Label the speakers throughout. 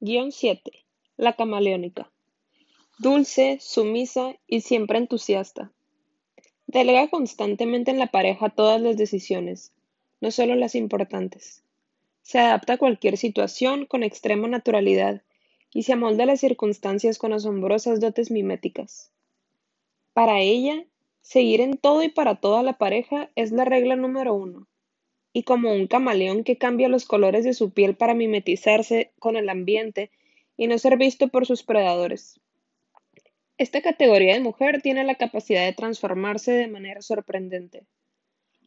Speaker 1: Guión 7. La camaleónica. Dulce, sumisa y siempre entusiasta. Delega constantemente en la pareja todas las decisiones, no solo las importantes. Se adapta a cualquier situación con extrema naturalidad y se amolda a las circunstancias con asombrosas dotes miméticas. Para ella, seguir en todo y para toda la pareja es la regla número uno y como un camaleón que cambia los colores de su piel para mimetizarse con el ambiente y no ser visto por sus predadores. Esta categoría de mujer tiene la capacidad de transformarse de manera sorprendente,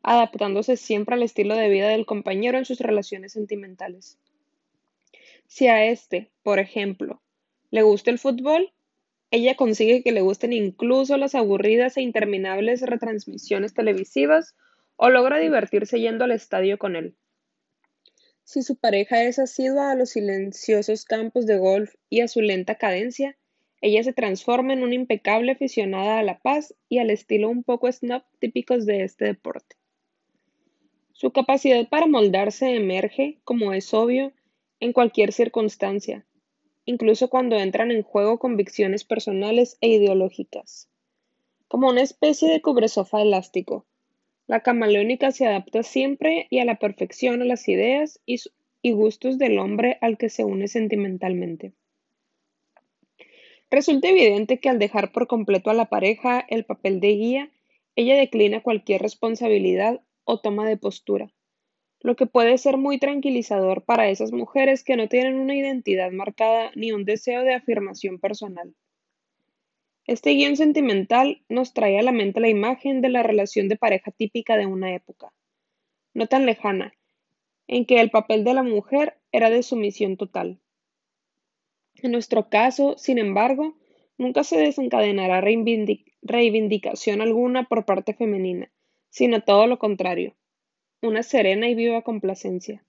Speaker 1: adaptándose siempre al estilo de vida del compañero en sus relaciones sentimentales. Si a este, por ejemplo, le gusta el fútbol, ella consigue que le gusten incluso las aburridas e interminables retransmisiones televisivas o logra divertirse yendo al estadio con él. Si su pareja es asidua a los silenciosos campos de golf y a su lenta cadencia, ella se transforma en una impecable aficionada a la paz y al estilo un poco snob típicos de este deporte. Su capacidad para moldarse emerge, como es obvio, en cualquier circunstancia, incluso cuando entran en juego convicciones personales e ideológicas. Como una especie de cubresofá elástico, la camaleónica se adapta siempre y a la perfección a las ideas y, gustos del hombre al que se une sentimentalmente. Resulta evidente que al dejar por completo a la pareja el papel de guía, ella declina cualquier responsabilidad o toma de postura, lo que puede ser muy tranquilizador para esas mujeres que no tienen una identidad marcada ni un deseo de afirmación personal. Este guion sentimental nos trae a la mente la imagen de la relación de pareja típica de una época, no tan lejana, en que el papel de la mujer era de sumisión total. En nuestro caso, sin embargo, nunca se desencadenará reivindicación alguna por parte femenina, sino todo lo contrario, una serena y viva complacencia.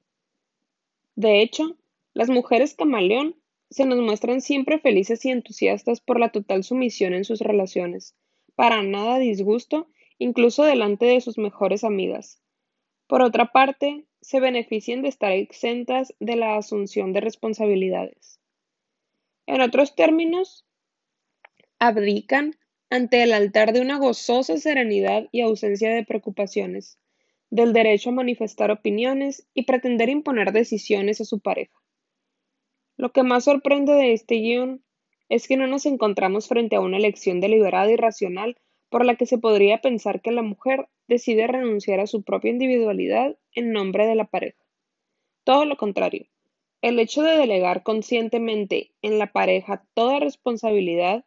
Speaker 1: De hecho, las mujeres camaleón se nos muestran siempre felices y entusiastas por la total sumisión en sus relaciones, para nada disgusto, incluso delante de sus mejores amigas. Por otra parte, se benefician de estar exentas de la asunción de responsabilidades. En otros términos, abdican ante el altar de una gozosa serenidad y ausencia de preocupaciones, del derecho a manifestar opiniones y pretender imponer decisiones a su pareja. Lo que más sorprende de este guion es que no nos encontramos frente a una elección deliberada y racional por la que se podría pensar que la mujer decide renunciar a su propia individualidad en nombre de la pareja. Todo lo contrario, el hecho de delegar conscientemente en la pareja toda responsabilidad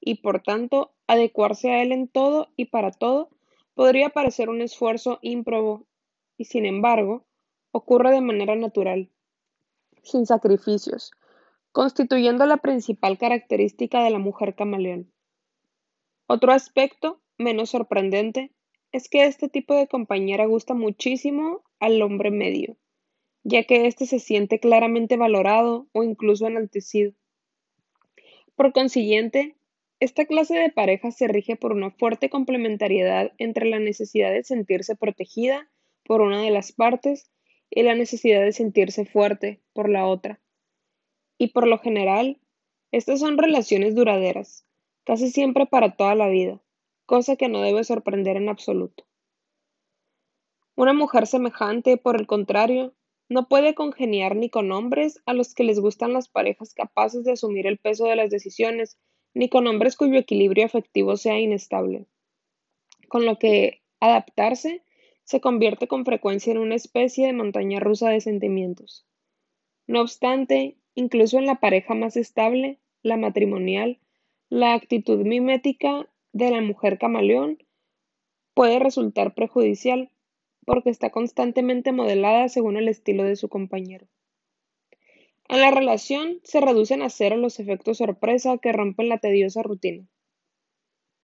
Speaker 1: y por tanto adecuarse a él en todo y para todo podría parecer un esfuerzo ímprobo y sin embargo ocurre de manera natural, sin sacrificios, constituyendo la principal característica de la mujer camaleón. Otro aspecto, menos sorprendente, es que este tipo de compañera gusta muchísimo al hombre medio, ya que éste se siente claramente valorado o incluso enaltecido. Por consiguiente, esta clase de pareja se rige por una fuerte complementariedad entre la necesidad de sentirse protegida por una de las partes y la necesidad de sentirse fuerte por la otra y por lo general, estas son relaciones duraderas, casi siempre para toda la vida, cosa que no debe sorprender en absoluto. Una mujer semejante, por el contrario, no puede congeniar ni con hombres a los que les gustan las parejas capaces de asumir el peso de las decisiones, ni con hombres cuyo equilibrio afectivo sea inestable. Con lo que adaptarse se convierte con frecuencia en una especie de montaña rusa de sentimientos. No obstante, Incluso en la pareja más estable, la matrimonial, la actitud mimética de la mujer camaleón puede resultar prejudicial porque está constantemente modelada según el estilo de su compañero. En la relación se reducen a cero los efectos sorpresa que rompen la tediosa rutina.